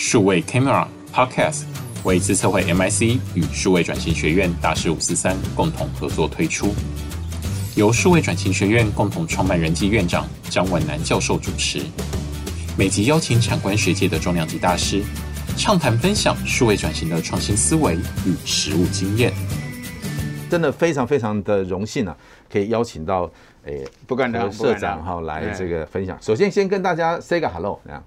数位 Camera Podcast 为资策会 MIC 与数位转型学院大师五四三共同合作推出，由数位转型学院共同创办人暨院长张文南教授主持，每集邀请产官学界的重量级大师，畅谈分享数位转型的创新思维与实务经验。真的非常非常的荣幸啊，可以邀请到诶不敢当社长哈来这个分享。首先先跟大家 say 个 hello，这样。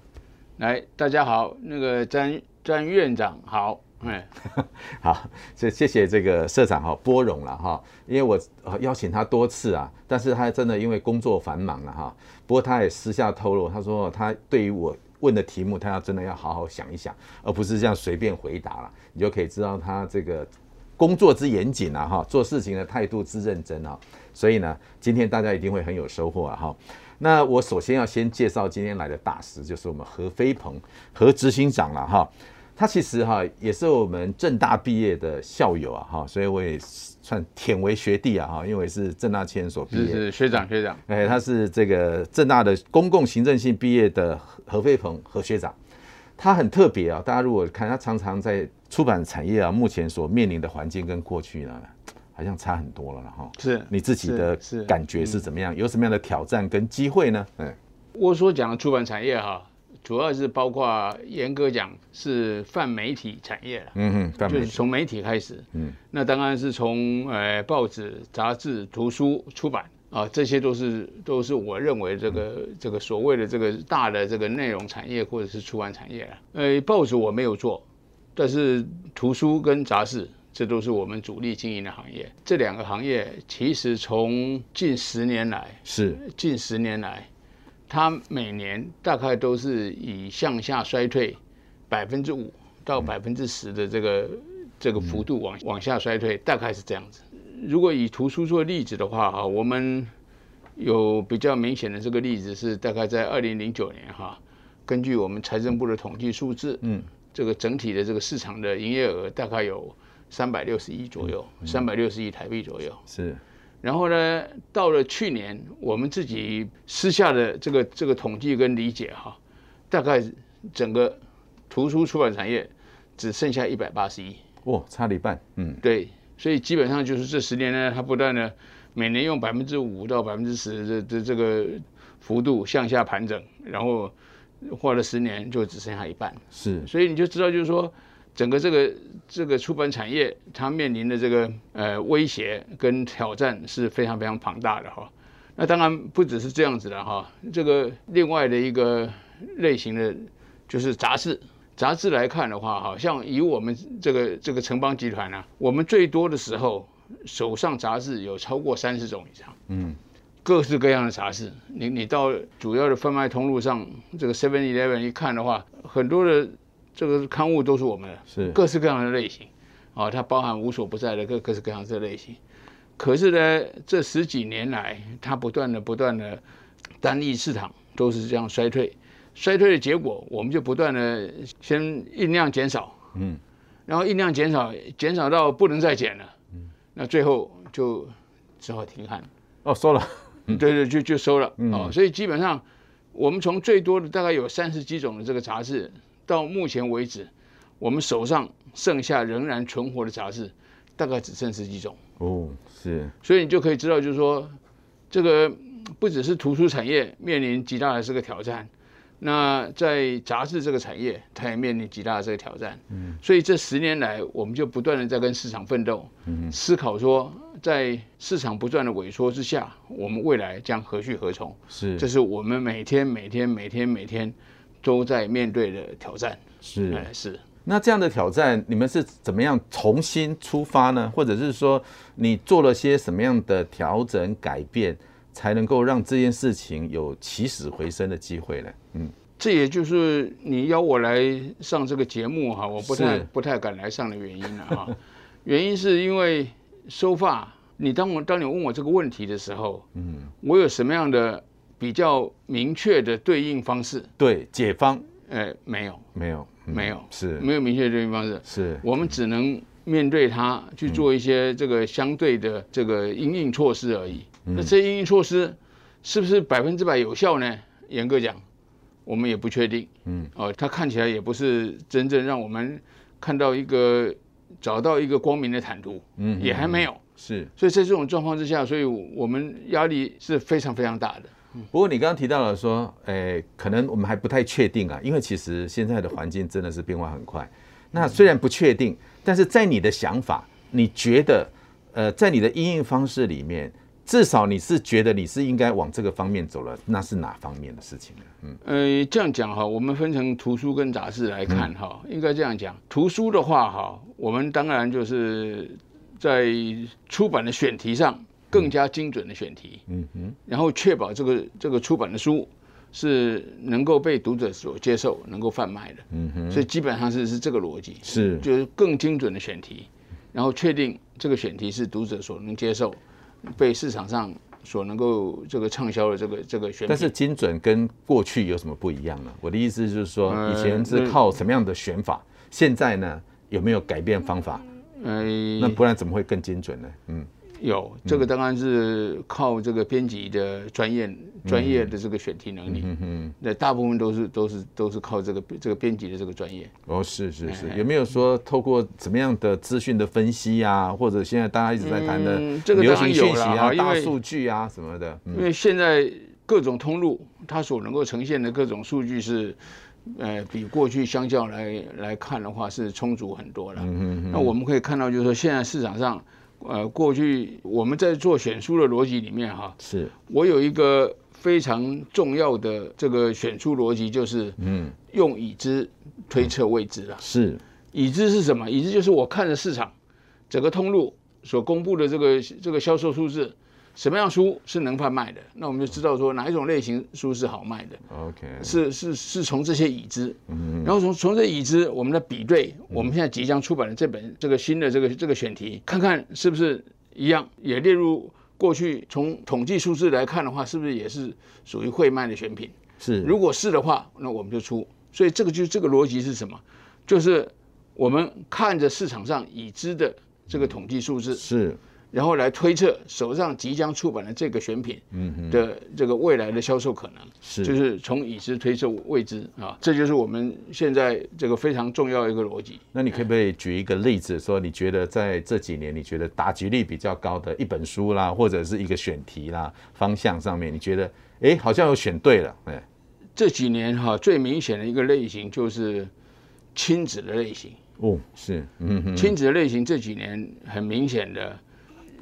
来，大家好，那个詹詹院长好，哎，好，谢谢谢这个社长哈，拨冗了哈，因为我邀请他多次啊，但是他真的因为工作繁忙了哈。不过他也私下透露，他说他对于我问的题目，他要真的要好好想一想，而不是这样随便回答了。你就可以知道他这个。工作之严谨啊，哈，做事情的态度之认真啊，所以呢，今天大家一定会很有收获啊，哈。那我首先要先介绍今天来的大师，就是我们何飞鹏何执行长了哈。他其实哈也是我们正大毕业的校友啊，哈，所以我也算舔为学弟啊，哈，因为是政大企研所毕业，是是学长学长，哎，他是这个正大的公共行政系毕业的何飞鹏何学长。他很特别啊，大家如果看他常常在出版产业啊，目前所面临的环境跟过去呢，好像差很多了哈。是，你自己的感觉是怎么样？有什么样的挑战跟机会呢？嗯，我所讲的出版产业哈，主要是包括严格讲是泛媒体产业了。嗯哼，就是从媒体开始。嗯，那当然是从呃报纸、杂志、图书出版。啊，这些都是都是我认为这个这个所谓的这个大的这个内容产业或者是出版产业啊。呃，报纸我没有做，但是图书跟杂志这都是我们主力经营的行业。这两个行业其实从近十年来是。近十年来，它每年大概都是以向下衰退百分之五到百分之十的这个这个幅度往往下衰退，大概是这样子。如果以图书做例子的话，哈，我们有比较明显的这个例子是大概在二零零九年，哈，根据我们财政部的统计数字，嗯，这个整体的这个市场的营业额大概有三百六十亿左右，三百六十亿台币左右。是。然后呢，到了去年，我们自己私下的这个这个统计跟理解，哈，大概整个图书出版产业只剩下一百八十亿。哇，差了一半。嗯，对。所以基本上就是这十年呢，它不断的每年用百分之五到百分之十的这这个幅度向下盘整，然后花了十年就只剩下一半。是，所以你就知道，就是说整个这个这个出版产业它面临的这个呃威胁跟挑战是非常非常庞大的哈。那当然不只是这样子的哈，这个另外的一个类型的就是杂志。杂志来看的话，好像以我们这个这个城邦集团呢、啊，我们最多的时候手上杂志有超过三十种以上，嗯，各式各样的杂志。你你到主要的贩卖通路上，这个 Seven Eleven 一看的话，很多的这个刊物都是我们的，是。各式各样的类型，啊，它包含无所不在的各各式各样的类型。可是呢，这十几年来，它不断的不断的单一市场都是这样衰退。衰退的结果，我们就不断的先印量减少，嗯，然后印量减少，减少到不能再减了，嗯，那最后就只好停刊，哦，收了，对对，就就收了，哦，所以基本上我们从最多的大概有三十几种的这个杂志，到目前为止，我们手上剩下仍然存活的杂志，大概只剩十几种，哦，是，所以你就可以知道，就是说这个不只是图书产业面临极大的这个挑战。那在杂志这个产业，它也面临极大的这个挑战。嗯，所以这十年来，我们就不断的在跟市场奋斗，嗯，思考说，在市场不断的萎缩之下，我们未来将何去何从？是，这是我们每天每天每天每天都在面对的挑战。是，是。那这样的挑战，你们是怎么样重新出发呢？或者是说，你做了些什么样的调整改变？才能够让这件事情有起死回生的机会呢？嗯，这也就是你邀我来上这个节目哈，我不太不太敢来上的原因了哈。原因是因为收发，你当我当你问我这个问题的时候，嗯，我有什么样的比较明确的对应方式？对，解方？呃，没有，没有，没有，是没有明确的对应方式。是我们只能面对它去做一些这个相对的这个应应措施而已。那这些应应措施是不是百分之百有效呢？严格讲，我们也不确定。嗯，哦，它看起来也不是真正让我们看到一个找到一个光明的坦途。嗯，也还没有。是，所以在这种状况之下，所以我们压力是非常非常大的。不过你刚刚提到了说，诶，可能我们还不太确定啊，因为其实现在的环境真的是变化很快。那虽然不确定，但是在你的想法，你觉得，呃，在你的应用方式里面，至少你是觉得你是应该往这个方面走了，那是哪方面的事情呢？嗯，呃，这样讲哈，我们分成图书跟杂志来看哈，应该这样讲，图书的话哈，我们当然就是在出版的选题上。更加精准的选题，嗯哼，然后确保这个这个出版的书是能够被读者所接受，能够贩卖的，嗯哼，所以基本上是是这个逻辑，是就是更精准的选题，然后确定这个选题是读者所能接受，被市场上所能够这个畅销的这个这个选。但是精准跟过去有什么不一样呢？我的意思就是说，以前是靠什么样的选法，现在呢有没有改变方法？嗯，那不然怎么会更精准呢？嗯。有这个当然是靠这个编辑的专业专业的这个选题能力，嗯，那大部分都是都是都是靠这个这个编辑的这个专业。哦，是是是，有没有说透过怎么样的资讯的分析啊，或者现在大家一直在谈的流行讯息啊、大数据啊什么的？因为现在各种通路它所能够呈现的各种数据是，呃，比过去相较来来看的话是充足很多了。嗯嗯，那我们可以看到，就是说现在市场上。呃，过去我们在做选书的逻辑里面，哈，是我有一个非常重要的这个选书逻辑，就是嗯，用已知推测未知啊。是，已知是什么？已知就是我看着市场整个通路所公布的这个这个销售数字。什么样书是能贩卖的？那我们就知道说哪一种类型书是好卖的。OK，是是是从这些已知，然后从从这已知，我们来比对我们现在即将出版的这本这个新的这个这个选题，看看是不是一样，也列入过去从统计数字来看的话，是不是也是属于会卖的选品？是，如果是的话，那我们就出。所以这个就这个逻辑是什么？就是我们看着市场上已知的这个统计数字是。然后来推测手上即将出版的这个选品的这个未来的销售可能，是就是从已知推测未知啊，这就是我们现在这个非常重要的一个逻辑。那你可不可以举一个例子，说你觉得在这几年你觉得打击率比较高的一本书啦，或者是一个选题啦方向上面，你觉得哎好像有选对了？哎，这几年哈最明显的一个类型就是亲子的类型哦，是嗯哼，亲子的类型这几年很明显的。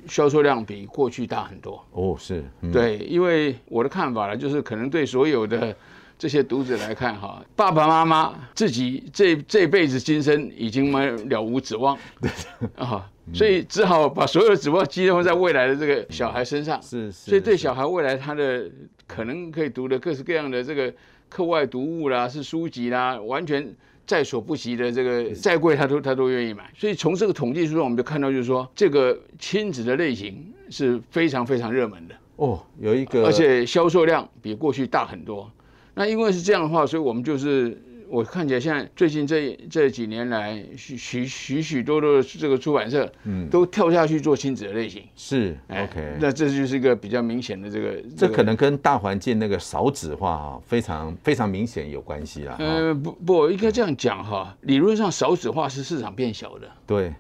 销售量比过去大很多。哦，是、嗯、对，因为我的看法呢，就是可能对所有的这些读者来看，哈，爸爸妈妈自己这这辈子今生已经没了无指望，对。啊，所以只好把所有的指望寄托在未来的这个小孩身上，是，所以对小孩未来他的可能可以读的各式各样的这个课外读物啦，是书籍啦，完全。在所不惜的这个再贵他都他都愿意买，所以从这个统计数中我们就看到，就是说这个亲子的类型是非常非常热门的哦，有一个，而且销售量比过去大很多。那因为是这样的话，所以我们就是。我看起来现在最近这这几年来，许许许许多多的这个出版社，嗯，都跳下去做亲子的类型，是 OK。那这就是一个比较明显的这个，这可能跟大环境那个少子化啊，非常非常明显有关系啊。呃，不不，应该这样讲哈，理论上少子化是市场变小的，对，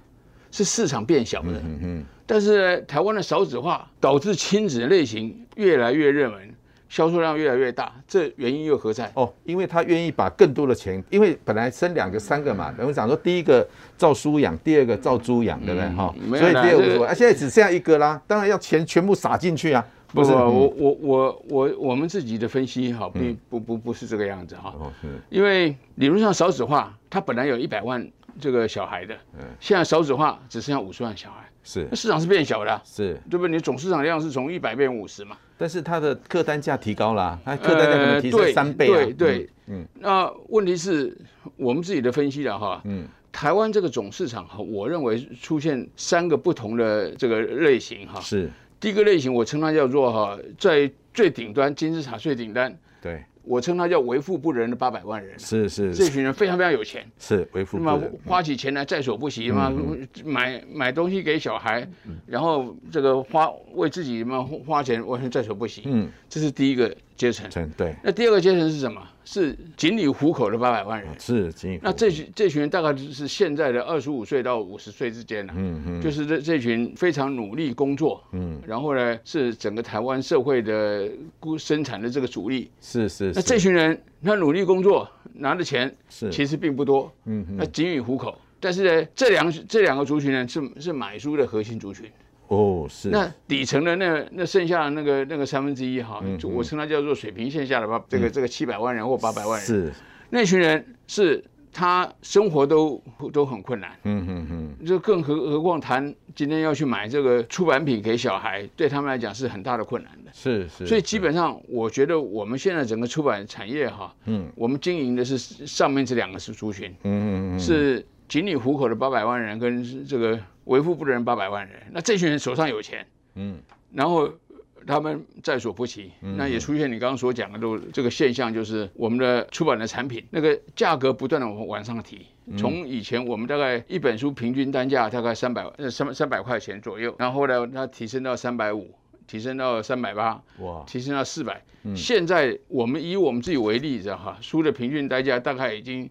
是市场变小的。嗯嗯。但是台湾的少子化导致亲子的类型越来越热门。销售量越来越大，这原因又何在？哦，因为他愿意把更多的钱，因为本来生两个、三个嘛，我们讲说第一个照书养，第二个照猪养，对不对？哈、嗯，所以第二个说，啊，现在只剩下一个啦，当然要钱全部撒进去啊。不是，我我我我我们自己的分析哈，并不不不是这个样子哈。因为理论上少子化，它本来有一百万这个小孩的，嗯，现在少子化只剩下五十万小孩。是，市场是变小的，是对不对？你总市场量是从一百变五十嘛？但是它的客单价提高了，它客单价可能提升三倍啊。对对，嗯。那问题是我们自己的分析了哈，嗯，台湾这个总市场哈，我认为出现三个不同的这个类型哈。是。第一个类型，我称它叫做哈，在最顶端金字塔最顶端。对。我称他叫为富不仁的八百万人，是是，这群人非常非常有钱，是为富不仁，那么花起钱来在所不惜嘛，买买东西给小孩，然后这个花为自己嘛花钱完全在所不惜，嗯，这是第一个阶层，对。那第二个阶层是什么？是仅以糊口的八百万人，是仅以。那这群这群人大概就是现在的二十五岁到五十岁之间了，嗯嗯，就是这这群非常努力工作，嗯，然后呢是整个台湾社会的生产的这个主力，是是。那这群人他努力工作拿的钱是其实并不多，嗯嗯，那仅以糊口。但是呢，这两这两个族群呢是是买书的核心族群。哦，是。那底层的那那剩下的那个那个三分之一哈，嗯、我称它叫做水平线下的吧，这个这个七百万人或八百万人，是。那群人是他生活都都很困难，嗯嗯嗯，就更何何况谈今天要去买这个出版品给小孩，对他们来讲是很大的困难的，是是，所以基本上我觉得我们现在整个出版产业哈，嗯，我们经营的是上面这两个是族群，嗯嗯嗯，是仅以糊口的八百万人跟这个。为富不仁八百万人，那这群人手上有钱，嗯，然后他们在所不惜，嗯、那也出现你刚刚所讲的都这个现象，就是我们的出版的产品那个价格不断的往往上提，从以前我们大概一本书平均单价大概三百呃三三百块钱左右，然后呢它提升到三百五，提升到三百八，哇，提升到四百，嗯，现在我们以我们自己为例，知道哈，书的平均单价大概已经。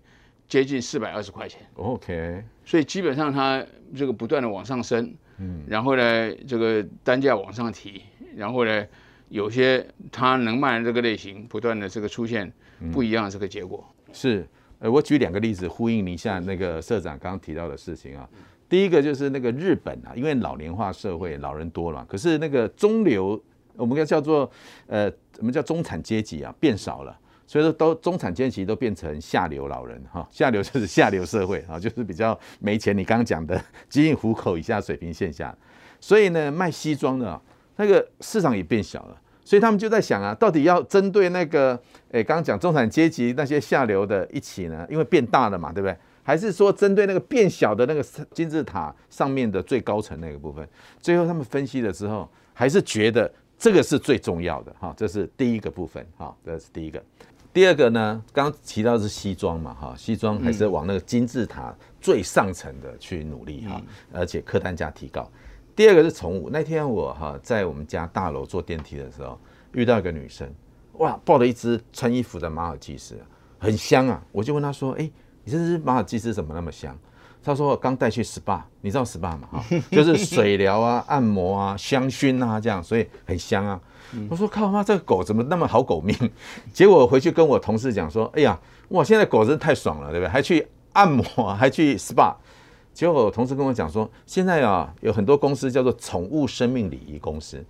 接近四百二十块钱，OK，所以基本上它这个不断的往上升，嗯，然后呢，这个单价往上提，然后呢，有些它能卖的这个类型不断的这个出现不一样的这个结果。嗯、是，呃，我举两个例子呼应一下那个社长刚刚提到的事情啊。第一个就是那个日本啊，因为老龄化社会，老人多了，可是那个中流，我们该叫做呃，我们叫中产阶级啊，变少了。所以说，都中产阶级都变成下流老人哈，下流就是下流社会啊，就是比较没钱。你刚刚讲的仅以糊口以下水平线下，所以呢，卖西装的那个市场也变小了。所以他们就在想啊，到底要针对那个诶，刚刚讲中产阶级那些下流的一起呢？因为变大了嘛，对不对？还是说针对那个变小的那个金字塔上面的最高层那个部分？最后他们分析了之后，还是觉得这个是最重要的哈，这是第一个部分哈，这是第一个。第二个呢，刚刚提到的是西装嘛，哈，西装还是往那个金字塔最上层的去努力哈，而且客单价提高。第二个是宠物，那天我哈在我们家大楼坐电梯的时候，遇到一个女生，哇，抱了一只穿衣服的马尔济斯，很香啊，我就问她说，哎，你这只马尔济斯怎么那么香？他说我刚带去 SPA，你知道 SPA 吗？哈，就是水疗啊、按摩啊、香薰啊这样，所以很香啊。我说靠妈，这个狗怎么那么好狗命？结果回去跟我同事讲说，哎呀，哇，现在狗真的太爽了，对不对？还去按摩，还去 SPA。结果我同事跟我讲说，现在啊，有很多公司叫做宠物生命礼仪公司。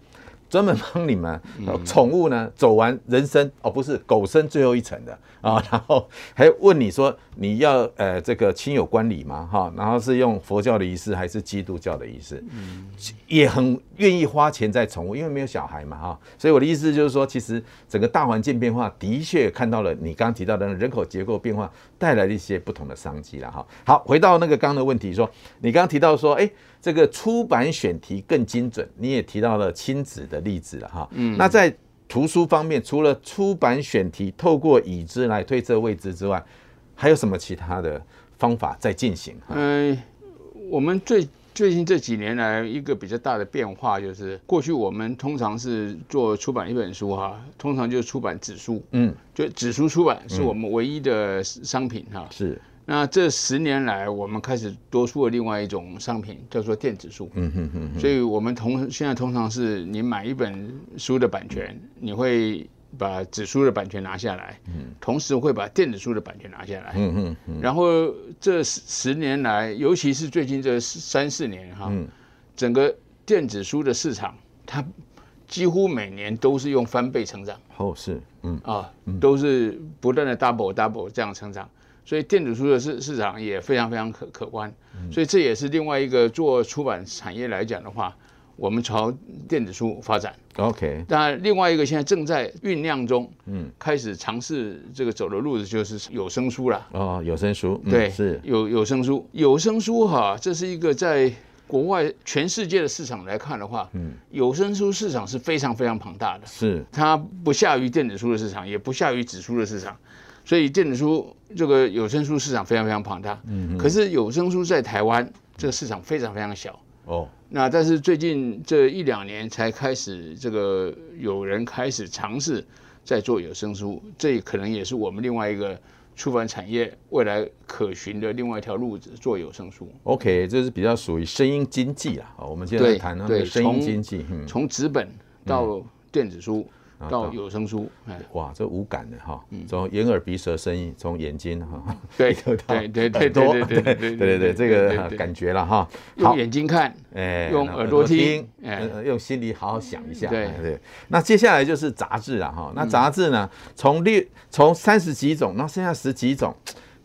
专门帮你们宠物呢走完人生哦，不是狗生最后一层的啊，然后还问你说你要呃这个亲友观礼吗？哈，然后是用佛教的仪式还是基督教的仪式？嗯，也很愿意花钱在宠物，因为没有小孩嘛哈，所以我的意思就是说，其实整个大环境变化的确看到了你刚刚提到的人口结构变化带来的一些不同的商机了哈。好，回到那个刚刚的问题，说你刚刚提到说，哎。这个出版选题更精准，你也提到了亲子的例子了哈。嗯，那在图书方面，除了出版选题透过已知来推测未知之外，还有什么其他的方法在进行？嗯，我们最最近这几年来一个比较大的变化就是，过去我们通常是做出版一本书哈，通常就是出版纸书，嗯，就纸书出版是我们唯一的商品哈。是。那这十年来，我们开始多出了另外一种商品，叫做电子书。嗯哼哼哼。所以，我们同现在通常是你买一本书的版权，你会把纸书的版权拿下来，同时会把电子书的版权拿下来。嗯哼哼。然后这十年来，尤其是最近这三四年哈，整个电子书的市场，它几乎每年都是用翻倍成长。哦，是，嗯啊，都是不断的 double double 这样成长。所以电子书的市市场也非常非常可可观，所以这也是另外一个做出版产业来讲的话，我们朝电子书发展。OK，当然另外一个现在正在酝酿中，嗯，开始尝试这个走的路子就是有声书了。哦，有声书，对，是。有有声书，有声书哈，这是一个在国外全世界的市场来看的话，嗯，有声书市场是非常非常庞大的，是。它不下于电子书的市场，也不下于纸书的市场。所以电子书这个有声书市场非常非常庞大，嗯，可是有声书在台湾这个市场非常非常小，哦，那但是最近这一两年才开始这个有人开始尝试在做有声书，这可能也是我们另外一个出版产业未来可循的另外一条路子，做有声书。OK，这是比较属于声音经济啊。我们现在谈的声音经济，从纸本到电子书。到有声书，哎，哇，这无感的哈，从眼耳鼻舌身意，从眼睛哈，对对对对对 对对对对对对，这个感觉了哈，用眼睛看，哎，用耳朵听，哎，用心里好好想一下，对。对。那接下来就是杂志了哈，那杂志呢，从六从三十几种，那剩下十几种。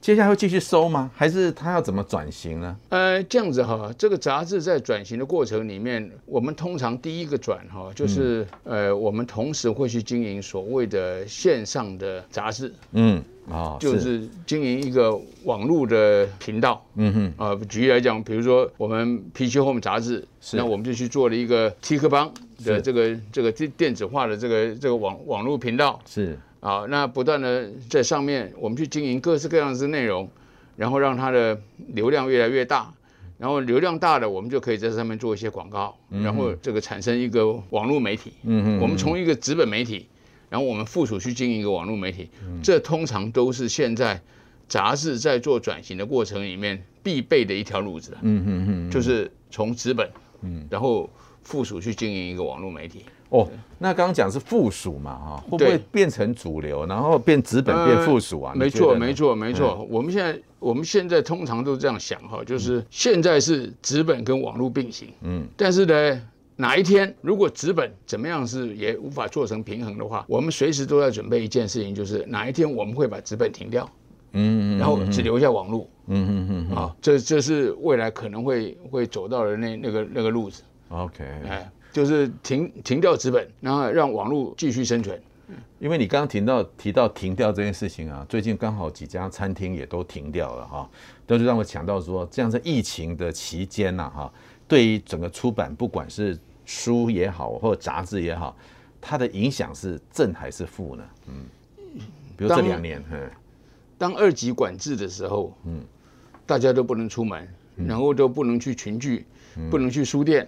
接下来会继续收吗？还是他要怎么转型呢？呃，这样子哈，这个杂志在转型的过程里面，我们通常第一个转哈，就是、嗯、呃，我们同时会去经营所谓的线上的杂志，嗯，啊、哦，就是经营一个网络的频道，嗯哼，啊、呃，举例来讲，比如说我们 PC Home 杂志，是那我们就去做了一个 T 克邦的这个是这个电电子化的这个这个网网络频道，是。啊，那不断的在上面，我们去经营各式各样的内容，然后让它的流量越来越大，然后流量大了，我们就可以在上面做一些广告，然后这个产生一个网络媒体。嗯哼，我们从一个纸本媒体，然后我们附属去经营一个网络媒体，这通常都是现在杂志在做转型的过程里面必备的一条路子。嗯哼哼，就是从纸本，嗯，然后附属去经营一个网络媒体。哦，那刚刚讲是附属嘛，哈，会不会变成主流，然后变纸本变附属啊？没错，没错，没错。我们现在我们现在通常都这样想哈，就是现在是纸本跟网络并行，嗯，但是呢，哪一天如果纸本怎么样是也无法做成平衡的话，我们随时都在准备一件事情，就是哪一天我们会把纸本停掉，嗯，然后只留下网络，嗯嗯嗯，啊，这这是未来可能会会走到的那那个那个路子，OK，哎。就是停停掉资本，然后让网络继续生存。因为你刚刚提到提到停掉这件事情啊，最近刚好几家餐厅也都停掉了哈，都是让我想到说，这样在疫情的期间呐哈，对于整个出版，不管是书也好或者杂志也好，它的影响是正还是负呢？嗯，比如这两年，当二级管制的时候，嗯，大家都不能出门，然后都不能去群聚，不能去书店。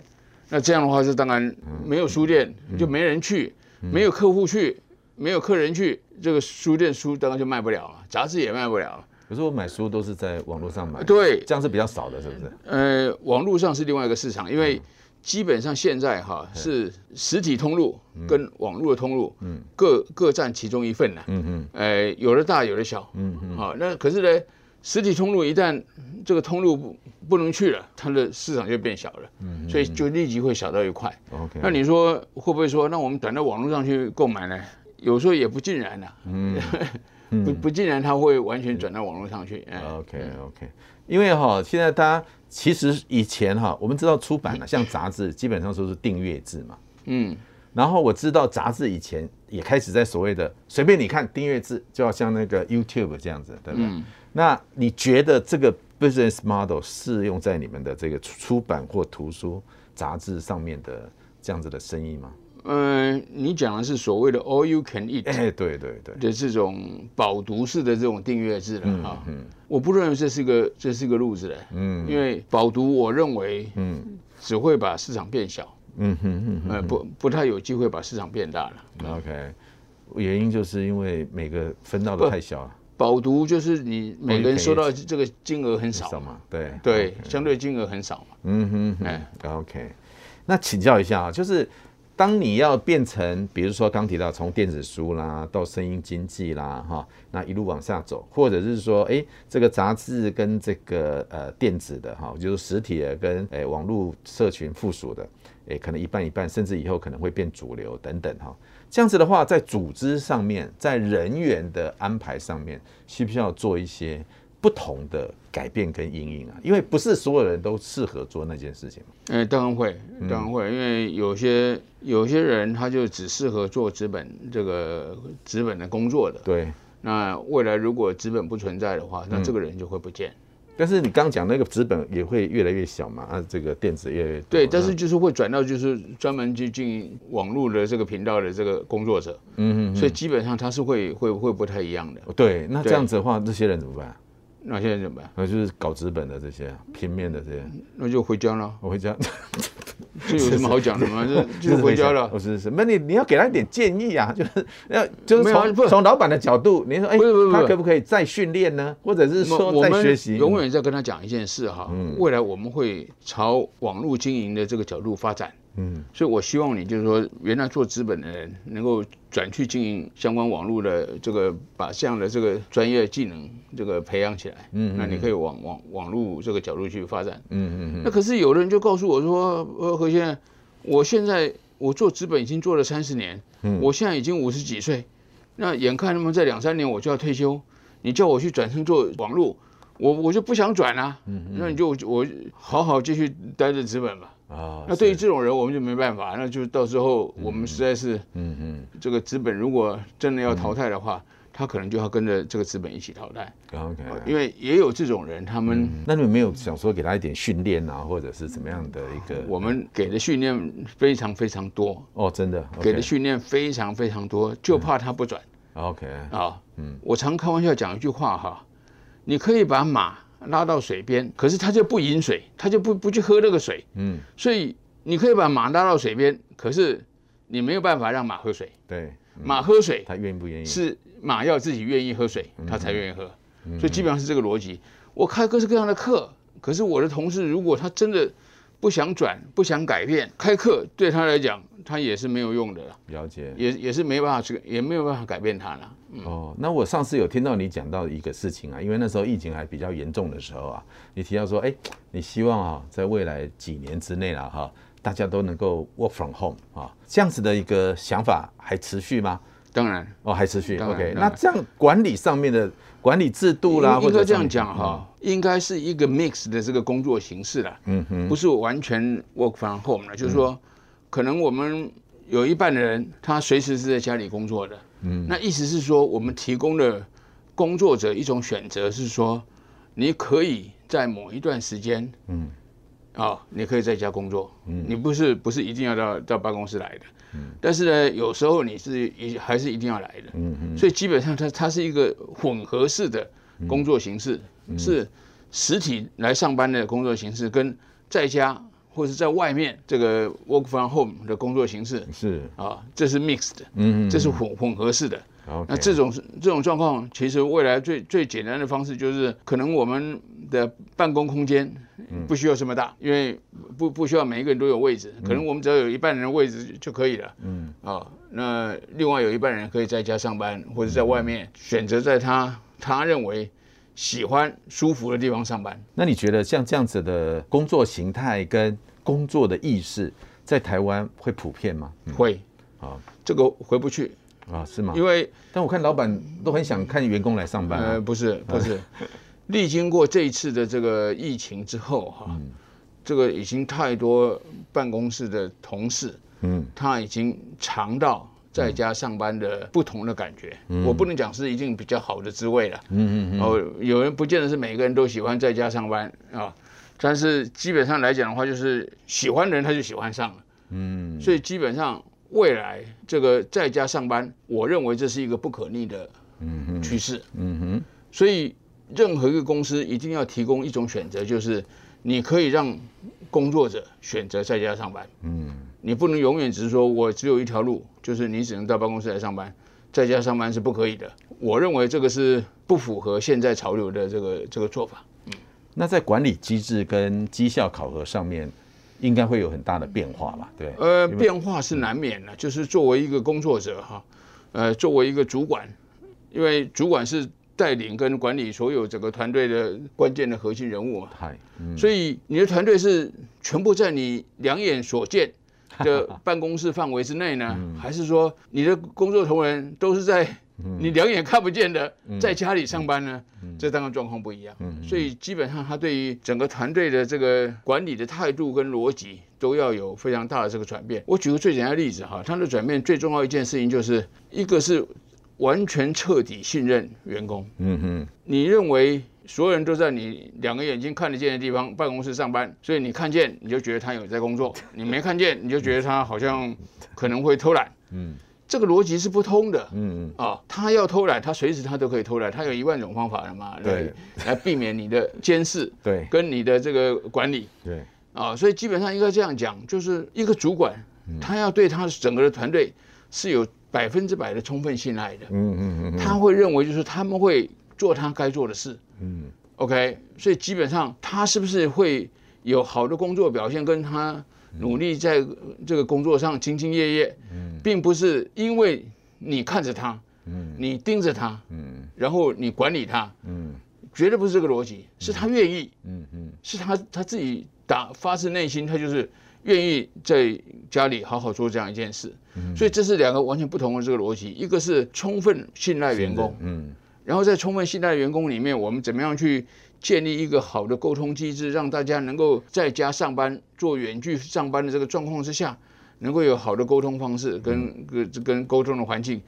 那这样的话是当然没有书店就没人去，没有客户去，没有客人去，这个书店书当然就卖不了了，杂志也卖不了了。可是我买书都是在网络上买，对，这样是比较少的，是不是？呃，网络上是另外一个市场，因为基本上现在哈是实体通路跟网络的通路，嗯，各各占其中一份呐，嗯嗯，呃，有的大有的小，嗯嗯，好，那可是呢？实体通路一旦这个通路不不能去了，它的市场就变小了，嗯，所以就立即会小到一块。OK，那你说会不会说，那我们转到网络上去购买呢？有时候也不尽然呐，嗯，不不尽然它会完全转到网络上去。OK OK，因为哈，现在大家其实以前哈，我们知道出版了，像杂志基本上都是订阅制嘛，嗯，然后我知道杂志以前也开始在所谓的随便你看订阅制，就要像那个 YouTube 这样子，对不对？那你觉得这个 business model 适用在你们的这个出版或图书杂志上面的这样子的生意吗？嗯，你讲的是所谓的 all you can eat，哎，对对对，的这种饱读式的这种订阅制了哈。嗯，我不认为这是个这是个路子的。嗯，因为饱读，我认为，嗯，只会把市场变小。嗯哼哼，不不太有机会把市场变大了。OK，原因就是因为每个分到的太小了。饱读就是你每个人收到这个金额很少嘛，对对，相对金额很少嘛。嗯哼，哎，OK。那请教一下啊，就是当你要变成，比如说刚提到从电子书啦到声音经济啦，哈，那一路往下走，或者是说，哎，这个杂志跟这个呃电子的哈，就是实体的跟哎网络社群附属的，哎，可能一半一半，甚至以后可能会变主流等等哈。这样子的话，在组织上面，在人员的安排上面，需不需要做一些不同的改变跟因应啊？因为不是所有人都适合做那件事情。哎，当然会，当然会，因为有些有些人他就只适合做资本这个资本的工作的。对。那未来如果资本不存在的话，那这个人就会不见。但是你刚讲那个纸本也会越来越小嘛？啊，这个电子越来越多。对，但是就是会转到就是专门去经营网络的这个频道的这个工作者。嗯嗯。所以基本上他是会会会不太一样的。对，那这样子的话，这些人怎么办？那些人怎么办？那就是搞纸本的这些平面的这些，那就回家了。我回家。这有什么好讲的吗？这就回家了。不是是，那你你要给他一点建议啊，就是要就是从从老板的角度，你说哎，他可不可以再训练呢？或者是说再学习？永远在跟他讲一件事哈，未来我们会朝网络经营的这个角度发展。嗯，所以我希望你就是说，原来做资本的人能够转去经营相关网络的这个，把这样的这个专业技能这个培养起来。嗯，那你可以往网网络这个角度去发展。嗯嗯嗯。那可是有的人就告诉我说，呃，何先生，我现在我做资本已经做了三十年，嗯，我现在已经五十几岁，那眼看他们在两三年我就要退休，你叫我去转身做网络，我我就不想转啊。嗯嗯。那你就我好好继续待着资本吧。啊，那对于这种人，我们就没办法，那就到时候我们实在是，嗯嗯，这个资本如果真的要淘汰的话，他可能就要跟着这个资本一起淘汰。OK，因为也有这种人，他们，那你们没有想说给他一点训练啊，或者是怎么样的一个？我们给的训练非常非常多哦，真的，给的训练非常非常多，就怕他不转。OK，啊，嗯，我常开玩笑讲一句话哈，你可以把马。拉到水边，可是他就不饮水，他就不不去喝那个水。嗯，所以你可以把马拉到水边，可是你没有办法让马喝水。对，马喝水，他愿不愿意？是马要自己愿意喝水，他才愿意喝。所以基本上是这个逻辑。我开各式各样的课，可是我的同事如果他真的不想转、不想改变，开课对他来讲，他也是没有用的。了解，也也是没办法去，也没有办法改变他了。哦，那我上次有听到你讲到一个事情啊，因为那时候疫情还比较严重的时候啊，你提到说，哎，你希望啊，在未来几年之内了，哈，大家都能够 work from home 啊，这样子的一个想法还持续吗？当然，哦，还持续。OK，那这样管理上面的管理制度啦，或者这样讲哈，应该是一个 mix 的这个工作形式了。嗯哼，不是完全 work from home 了，就是说，可能我们有一半的人他随时是在家里工作的。嗯，那意思是说，我们提供的工作者一种选择是说，你可以在某一段时间，嗯，啊，你可以在家工作，嗯，你不是不是一定要到到办公室来的，嗯，但是呢，有时候你是一还是一定要来的，嗯嗯，所以基本上它它是一个混合式的工作形式，是实体来上班的工作形式跟在家。或者在外面这个 work from home 的工作形式是。啊，这是 mixed，嗯，这是混混合式的。那这种这种状况，其实未来最最简单的方式就是，可能我们的办公空间不需要这么大，因为不不需要每一个人都有位置，可能我们只要有一半人的位置就可以了。嗯。啊，那另外有一半人可以在家上班，或者在外面选择在他他认为喜欢舒服的地方上班。那你觉得像这样子的工作形态跟工作的意识在台湾会普遍吗？会。啊，这个回不去啊，是吗？因为但我看老板都很想看员工来上班。呃，不是，不是，历经过这一次的这个疫情之后哈，这个已经太多办公室的同事，嗯，他已经尝到在家上班的不同的感觉。我不能讲是一定比较好的滋味了。嗯嗯嗯。哦，有人不见得是每个人都喜欢在家上班啊。但是基本上来讲的话，就是喜欢的人他就喜欢上了，嗯，所以基本上未来这个在家上班，我认为这是一个不可逆的趋势，嗯哼，所以任何一个公司一定要提供一种选择，就是你可以让工作者选择在家上班，嗯，你不能永远只是说我只有一条路，就是你只能到办公室来上班，在家上班是不可以的。我认为这个是不符合现在潮流的这个这个做法。嗯。那在管理机制跟绩效考核上面，应该会有很大的变化吧？对，呃，变化是难免的。就是作为一个工作者哈，呃，作为一个主管，因为主管是带领跟管理所有整个团队的关键的核心人物嘛。嗨，所以你的团队是全部在你两眼所见的 办公室范围之内呢，还是说你的工作同仁都是在？你两眼看不见的，在家里上班呢，这当然状况不一样。所以基本上他对于整个团队的这个管理的态度跟逻辑都要有非常大的这个转变。我举个最简单的例子哈，他的转变最重要一件事情就是一个是完全彻底信任员工。嗯哼，你认为所有人都在你两个眼睛看得见的地方办公室上班，所以你看见你就觉得他有在工作，你没看见你就觉得他好像可能会偷懒。嗯。这个逻辑是不通的，嗯嗯。啊，他要偷懒，他随时他都可以偷懒，他有一万种方法的嘛，对，来避免你的监视，对，跟你的这个管理，对，啊，所以基本上应该这样讲，就是一个主管，他要对他整个的团队是有百分之百的充分信赖的。嗯嗯嗯，他会认为就是他们会做他该做的事。嗯，OK，所以基本上他是不是会有好的工作表现，跟他努力在这个工作上兢兢业业，并不是因为你看着他，你盯着他，然后你管理他，绝对不是这个逻辑，是他愿意，是他他自己打发自内心，他就是愿意在家里好好做这样一件事，所以这是两个完全不同的这个逻辑，一个是充分信赖员工，然后在充分信赖员工里面，我们怎么样去建立一个好的沟通机制，让大家能够在家上班、做远距上班的这个状况之下，能够有好的沟通方式跟跟跟沟通的环境。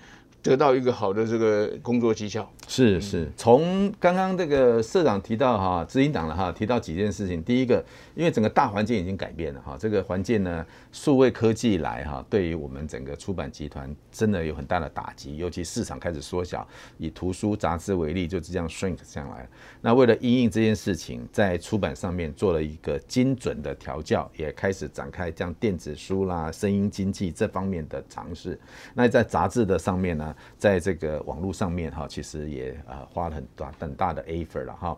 得到一个好的这个工作绩效是是，从刚刚这个社长提到哈，执行党了哈，提到几件事情。第一个，因为整个大环境已经改变了哈，这个环境呢，数位科技来哈，对于我们整个出版集团真的有很大的打击，尤其市场开始缩小，以图书杂志为例，就这样 shrink 上来。那为了因应这件事情，在出版上面做了一个精准的调教，也开始展开这样电子书啦、声音经济这方面的尝试。那在杂志的上面呢？在这个网络上面哈，其实也呃花了很大很大的 effort 了哈。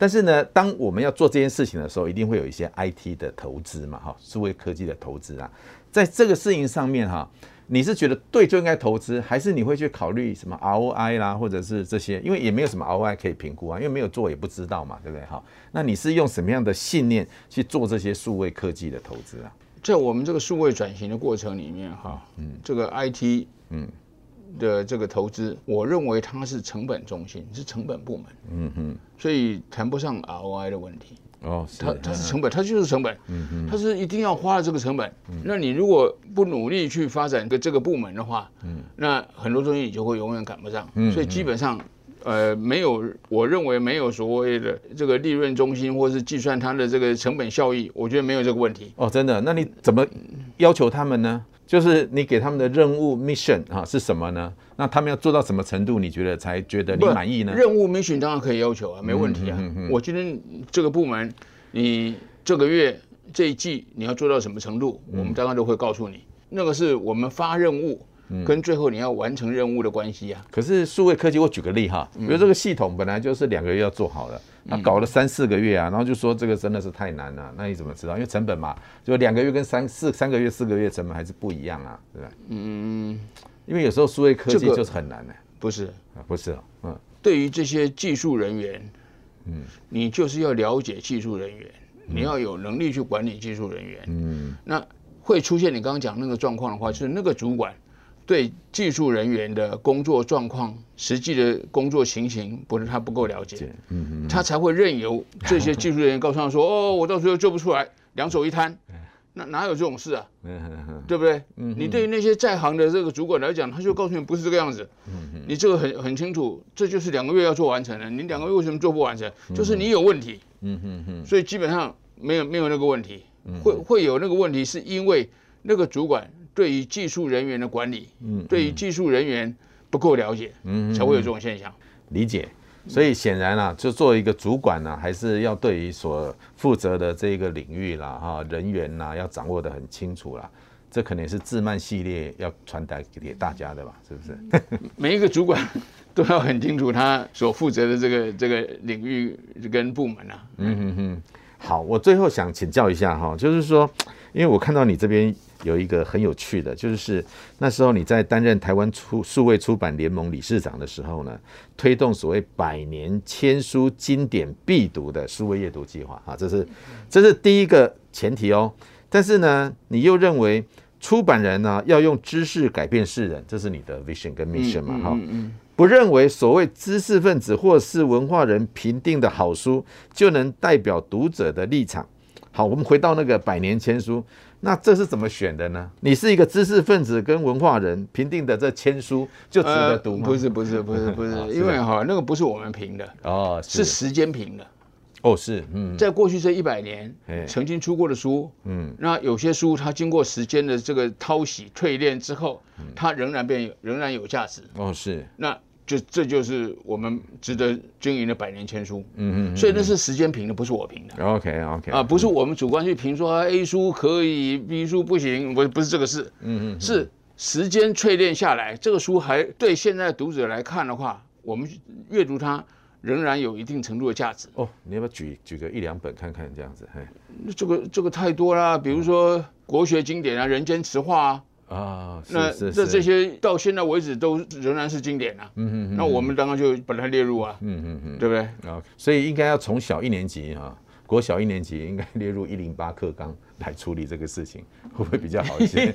但是呢，当我们要做这件事情的时候，一定会有一些 IT 的投资嘛哈，数位科技的投资啊。在这个事情上面哈，你是觉得对就应该投资，还是你会去考虑什么 ROI 啦，或者是这些？因为也没有什么 ROI 可以评估啊，因为没有做也不知道嘛，对不对哈？那你是用什么样的信念去做这些数位科技的投资啊？在我们这个数位转型的过程里面哈，嗯，这个 IT，嗯。的这个投资，我认为它是成本中心，是成本部门，嗯哼，所以谈不上 ROI 的问题。哦，它它是成本，它就是成本，嗯哼，它是一定要花了这个成本。那你如果不努力去发展个这个部门的话，嗯，那很多东西你就会永远赶不上。嗯，所以基本上，呃，没有，我认为没有所谓的这个利润中心，或是计算它的这个成本效益，我觉得没有这个问题。哦，真的？那你怎么要求他们呢？就是你给他们的任务 mission 啊是什么呢？那他们要做到什么程度？你觉得才觉得你满意呢？任务 mission 当然可以要求啊，没问题啊。嗯嗯嗯、我今天这个部门，你这个月这一季你要做到什么程度，嗯、我们当然都会告诉你。那个是我们发任务跟最后你要完成任务的关系啊。可是数位科技，我举个例哈，比如这个系统本来就是两个月要做好的。他搞了三四个月啊，然后就说这个真的是太难了。那你怎么知道？因为成本嘛，就两个月跟三四三个月、四个月成本还是不一样啊，对吧？嗯，因为有时候数位科技就是很难的。不是啊，不是哦。嗯，对于这些技术人员，嗯，你就是要了解技术人员，你要有能力去管理技术人员。嗯，那会出现你刚刚讲那个状况的话，就是那个主管。对技术人员的工作状况、实际的工作情形，不是他不够了解，嗯嗯他才会任由这些技术人员告诉他说：“哦，我到时候做不出来，两手一摊。”那哪有这种事啊？对不对？你对于那些在行的这个主管来讲，他就告诉你不是这个样子。你这个很很清楚，这就是两个月要做完成的。你两个月为什么做不完成？就是你有问题。所以基本上没有没有那个问题，会会有那个问题，是因为那个主管。对于技术人员的管理，嗯，对于技术人员不够了解，嗯，才会有这种现象。理解，所以显然啊，就作为一个主管呢，还是要对于所负责的这个领域啦，哈，人员呐，要掌握的很清楚啦。这可能是自曼系列要传达给大家的吧？是不是？每一个主管 都要很清楚他所负责的这个这个领域跟部门啊。嗯哼哼。好，我最后想请教一下哈，就是说，因为我看到你这边。有一个很有趣的，就是那时候你在担任台湾出数位出版联盟理事长的时候呢，推动所谓百年千书经典必读的数位阅读计划啊，这是这是第一个前提哦。但是呢，你又认为出版人呢要用知识改变世人，这是你的 vision 跟 mission 嘛？哈，不认为所谓知识分子或是文化人评定的好书就能代表读者的立场。好，我们回到那个百年签书。那这是怎么选的呢？你是一个知识分子跟文化人评定的这签书就值得读吗？不是不是不是不是，因为哈那个不是我们评的哦，是。时间评的。哦是嗯，在过去这一百年曾经出过的书嗯，那有些书它经过时间的这个淘洗淬炼之后，它仍然变仍然有价值。哦是。那就这就是我们值得经营的百年签书。嗯嗯，所以那是时间评的，不是我评的。OK OK 啊，不是我们主观去评说 A 书可以，B 书不行，不不是这个事。嗯嗯，是时间淬炼下来，这个书还对现在读者来看的话，我们阅读它仍然有一定程度的价值。哦，你要不要举举个一两本看看这样子？嘿，这个这个太多啦，比如说国学经典啊，《人间词话》啊。啊，那这这些到现在为止都仍然是经典啊。嗯嗯，那我们当然就把它列入啊。嗯嗯嗯，对不对？啊，所以应该要从小一年级啊，国小一年级应该列入一零八课纲来处理这个事情，会不会比较好一些？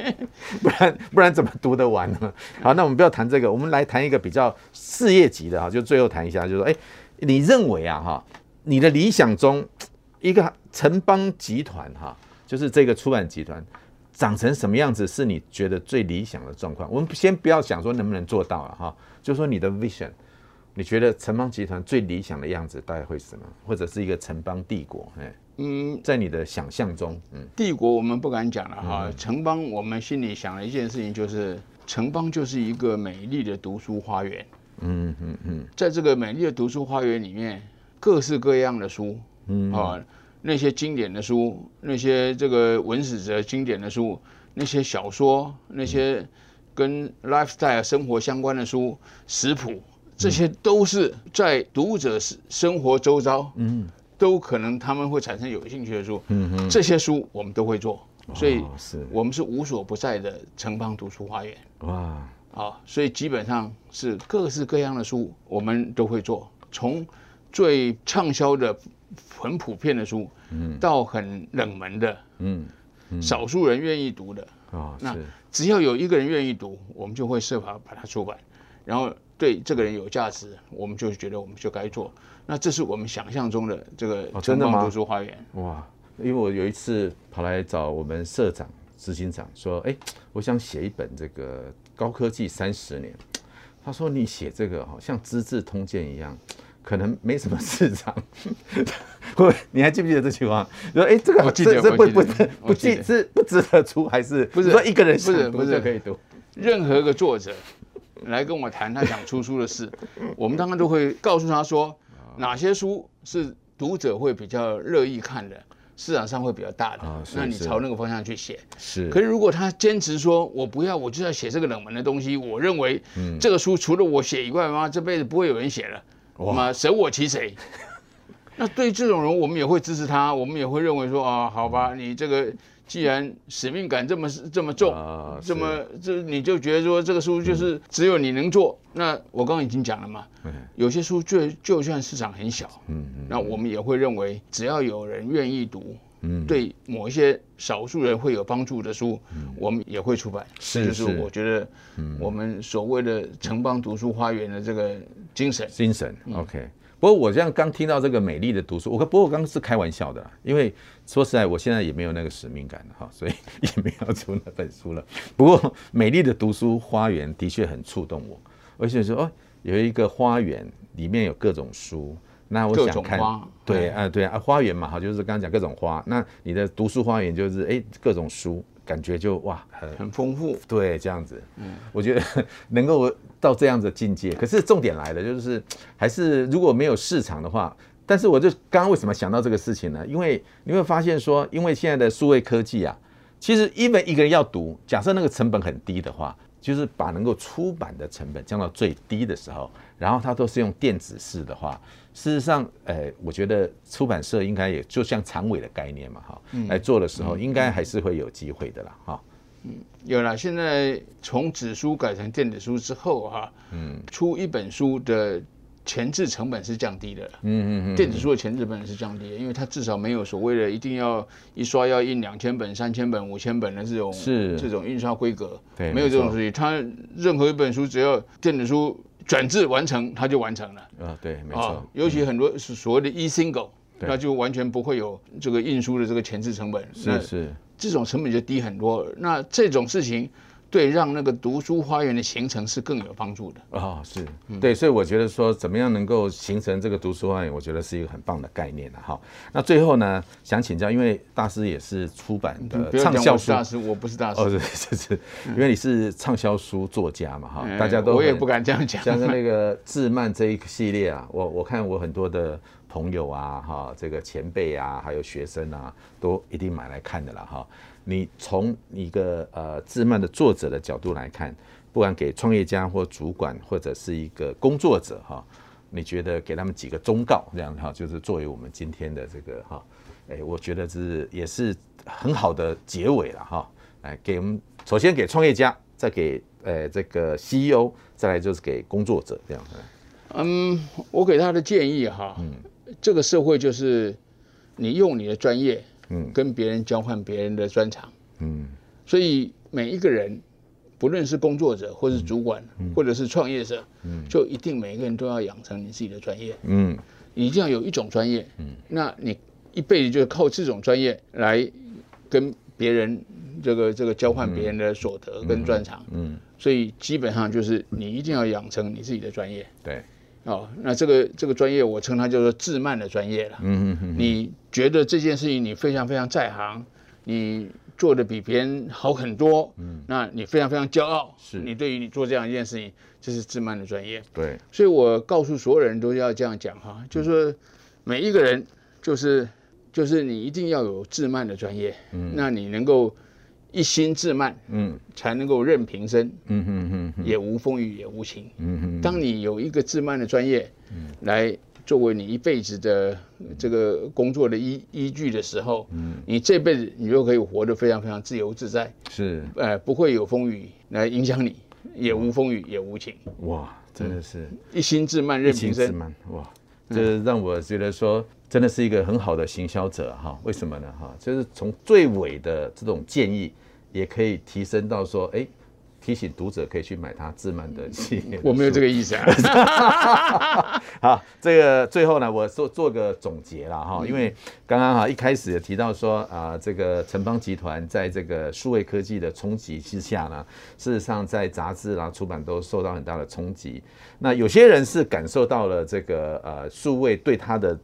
不然不然怎么读得完呢？好，那我们不要谈这个，我们来谈一个比较事业级的哈，就最后谈一下，就是说，哎，你认为啊哈，你的理想中一个城邦集团哈，就是这个出版集团。长成什么样子是你觉得最理想的状况？我们先不要想说能不能做到了哈，就说你的 vision，你觉得城邦集团最理想的样子大概会是什么？或者是一个城邦帝国？哎，嗯，在你的想象中，嗯，帝国我们不敢讲了哈，城邦我们心里想的一件事情就是城邦就是一个美丽的读书花园，嗯嗯嗯，在这个美丽的读书花园里面，各式各样的书，嗯啊。那些经典的书，那些这个文史哲经典的书，那些小说，那些跟 lifestyle 生活相关的书，食谱，这些都是在读者生活周遭，嗯，都可能他们会产生有兴趣的书，嗯嗯，这些书我们都会做，所以是我们是无所不在的城邦读书花园，哇，啊，所以基本上是各式各样的书我们都会做，从最畅销的。很普遍的书，嗯，到很冷门的，嗯，少数人愿意读的，啊，那只要有一个人愿意读，我们就会设法把它出版，然后对这个人有价值，我们就觉得我们就该做。那这是我们想象中的这个真的吗读书花园。哇，因为我有一次跑来找我们社长、执行长说，哎，我想写一本这个高科技三十年。他说你写这个好像《资治通鉴》一样。可能没什么市场，不，你还记不记得这句话？说，哎，这个这这不不不记是不值得出，还是不是说一个人不是不是可以读？任何一个作者来跟我谈他想出书的事，我们当然都会告诉他说，哪些书是读者会比较乐意看的，市场上会比较大的，那你朝那个方向去写。是。可是如果他坚持说我不要，我就要写这个冷门的东西，我认为这个书除了我写以外，妈这辈子不会有人写了。那么舍我其谁？那对这种人，我们也会支持他，我们也会认为说啊，好吧，你这个既然使命感这么这么重，这么这你就觉得说这个书就是只有你能做。那我刚刚已经讲了嘛，有些书就就算市场很小，嗯那我们也会认为只要有人愿意读，对某一些少数人会有帮助的书，我们也会出版。是，就是我觉得，我们所谓的城邦读书花园的这个。精神，精神，OK。不过我这样刚听到这个美丽的读书，我不过我刚刚是开玩笑的，因为说实在，我现在也没有那个使命感了哈，所以也没有出那本书了。不过美丽的读书花园的确很触动我，而且说哦，有一个花园里面有各种书，那我想看，对啊，对啊，花园嘛哈，就是刚刚讲各种花，那你的读书花园就是哎各种书。感觉就哇，很很丰富，对，这样子，嗯，我觉得 能够到这样子的境界。可是重点来了，就是还是如果没有市场的话，但是我就刚刚为什么想到这个事情呢？因为你会发现说，因为现在的数位科技啊，其实因为一个人要读，假设那个成本很低的话，就是把能够出版的成本降到最低的时候，然后它都是用电子式的话。事实上，呃，我觉得出版社应该也就像常委的概念嘛，哈，来做的时候，应该还是会有机会的啦，哈。嗯，有了。现在从纸书改成电子书之后，哈，嗯，出一本书的前置成本是降低的，嗯嗯嗯，电子书的前置成本是降低的，因为它至少没有所谓的一定要一刷要印两千本、三千本、五千本的这种是这种印刷规格，对，没有这种事情。它任何一本书只要电子书。转制完成，它就完成了。啊，对，没错。尤其很多是所谓的 e-single，那就完全不会有这个印书的这个前置成本。是是，这种成本就低很多。那这种事情对让那个读书花园的形成是更有帮助的。哦，是对，所以我觉得说怎么样能够形成这个读书花园，我觉得是一个很棒的概念了哈。那最后呢，想请教，因为大师也是出版的畅销书大师，我不是大师，哦，对，是是因为你是畅销书作家嘛哈，大家都我也不敢这样讲，像是那个自慢这一个系列啊，我我看我很多的。朋友啊，哈，这个前辈啊，还有学生啊，都一定买来看的了哈。你从一个呃自慢的作者的角度来看，不管给创业家或主管或者是一个工作者哈，你觉得给他们几个忠告这样哈，就是作为我们今天的这个哈，哎，我觉得是也是很好的结尾了哈。来给我们首先给创业家，再给呃这个 CEO，再来就是给工作者这样。嗯，我给他的建议哈。嗯这个社会就是你用你的专业，嗯，跟别人交换别人的专长，嗯，所以每一个人，不论是工作者，或是主管，或者是创业者，嗯，就一定每一个人都要养成你自己的专业，嗯，你一定要有一种专业，嗯，那你一辈子就靠这种专业来跟别人这个这个交换别人的所得跟专长，嗯，所以基本上就是你一定要养成你自己的专业，对。哦，那这个这个专业我称它叫做自慢的专业了。嗯嗯嗯。你觉得这件事情你非常非常在行，你做的比别人好很多。嗯。那你非常非常骄傲。是。你对于你做这样一件事情，这是自慢的专业。对。所以我告诉所有人都要这样讲哈，就是说每一个人就是就是你一定要有自慢的专业。嗯。那你能够。一心自慢，嗯，才能够任平生，嗯哼哼，也无风雨也无晴，嗯哼。当你有一个自慢的专业，嗯，来作为你一辈子的这个工作的依依据的时候，嗯，你这辈子你就可以活得非常非常自由自在，是，呃，不会有风雨来影响你，也无风雨也无晴。哇，真的是。一心自慢任平生，哇，这让我觉得说。真的是一个很好的行销者哈？为什么呢？哈？就是从最尾的这种建议，也可以提升到说，哎，提醒读者可以去买他自慢的系列。我没有这个意思啊。好，这个最后呢，我做做个总结了哈。因为刚刚哈一开始也提到说啊，这个城邦集团在这个数位科技的冲击之下呢，事实上在杂志啦、出版都受到很大的冲击。那有些人是感受到了这个呃数位对他的。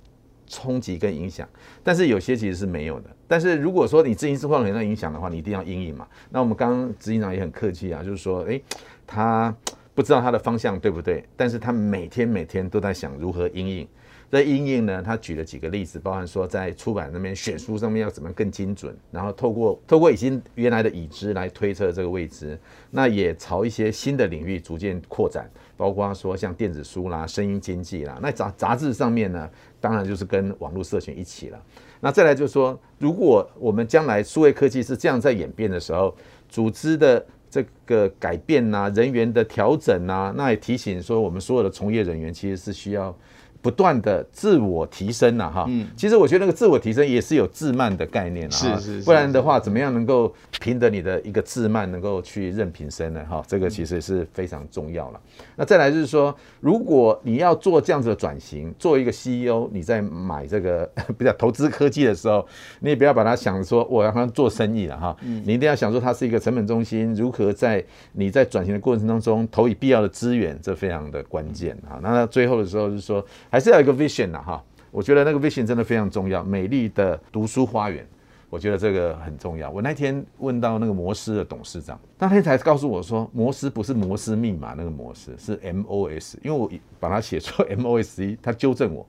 冲击跟影响，但是有些其实是没有的。但是如果说你自行是放有那影响的话，你一定要阴影嘛。那我们刚刚执行长也很客气啊，就是说，诶，他不知道他的方向对不对，但是他每天每天都在想如何阴影。在阴影呢，他举了几个例子，包含说在出版那边选书上面要怎么更精准，然后透过透过已经原来的已知来推测这个未知，那也朝一些新的领域逐渐扩展，包括说像电子书啦、声音经济啦，那杂杂志上面呢，当然就是跟网络社群一起了。那再来就是说，如果我们将来数位科技是这样在演变的时候，组织的这个改变呐、人员的调整呐、那也提醒说，我们所有的从业人员其实是需要。不断的自我提升呐，哈，嗯，其实我觉得那个自我提升也是有自慢的概念啊，是是，不然的话，怎么样能够凭着你的一个自慢，能够去任平生呢？哈，这个其实是非常重要了。那再来就是说，如果你要做这样子的转型，做一个 CEO，你在买这个 比较投资科技的时候，你也不要把它想说我要让它做生意了哈，你一定要想说它是一个成本中心，如何在你在转型的过程当中投以必要的资源，这非常的关键啊。那最后的时候就是说。还是要有一个 vision 呐，哈，我觉得那个 vision 真的非常重要。美丽的读书花园，我觉得这个很重要。我那天问到那个摩斯的董事长，那天才告诉我说，摩斯不是摩斯密码那个摩斯，是 MOS，因为我把它写错 MOS，他纠正我。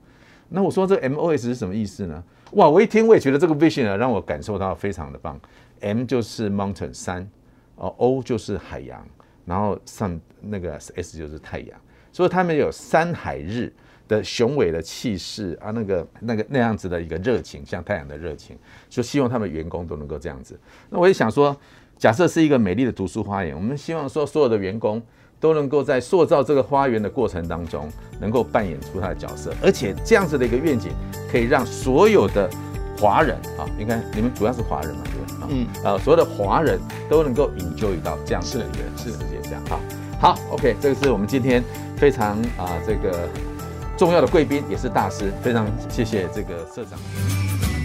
那我说这 MOS 是什么意思呢？哇，我一听我也觉得这个 vision 啊，让我感受到非常的棒。M 就是 mountain 山，哦，O 就是海洋，然后上那个 S 就是太阳，所以他们有山海日的雄伟的气势啊，那个那个那样子的一个热情，像太阳的热情，就希望他们员工都能够这样子。那我也想说，假设是一个美丽的读书花园，我们希望说所有的员工都能够在塑造这个花园的过程当中，能够扮演出他的角色，而且这样子的一个愿景，可以让所有的华人啊，你看你们主要是华人嘛，对不对？嗯，呃，所有的华人都能够 enjoy 到这样子的一个世界，这样哈。好，OK，这个是我们今天非常啊这个。重要的贵宾也是大师，非常谢谢这个社长。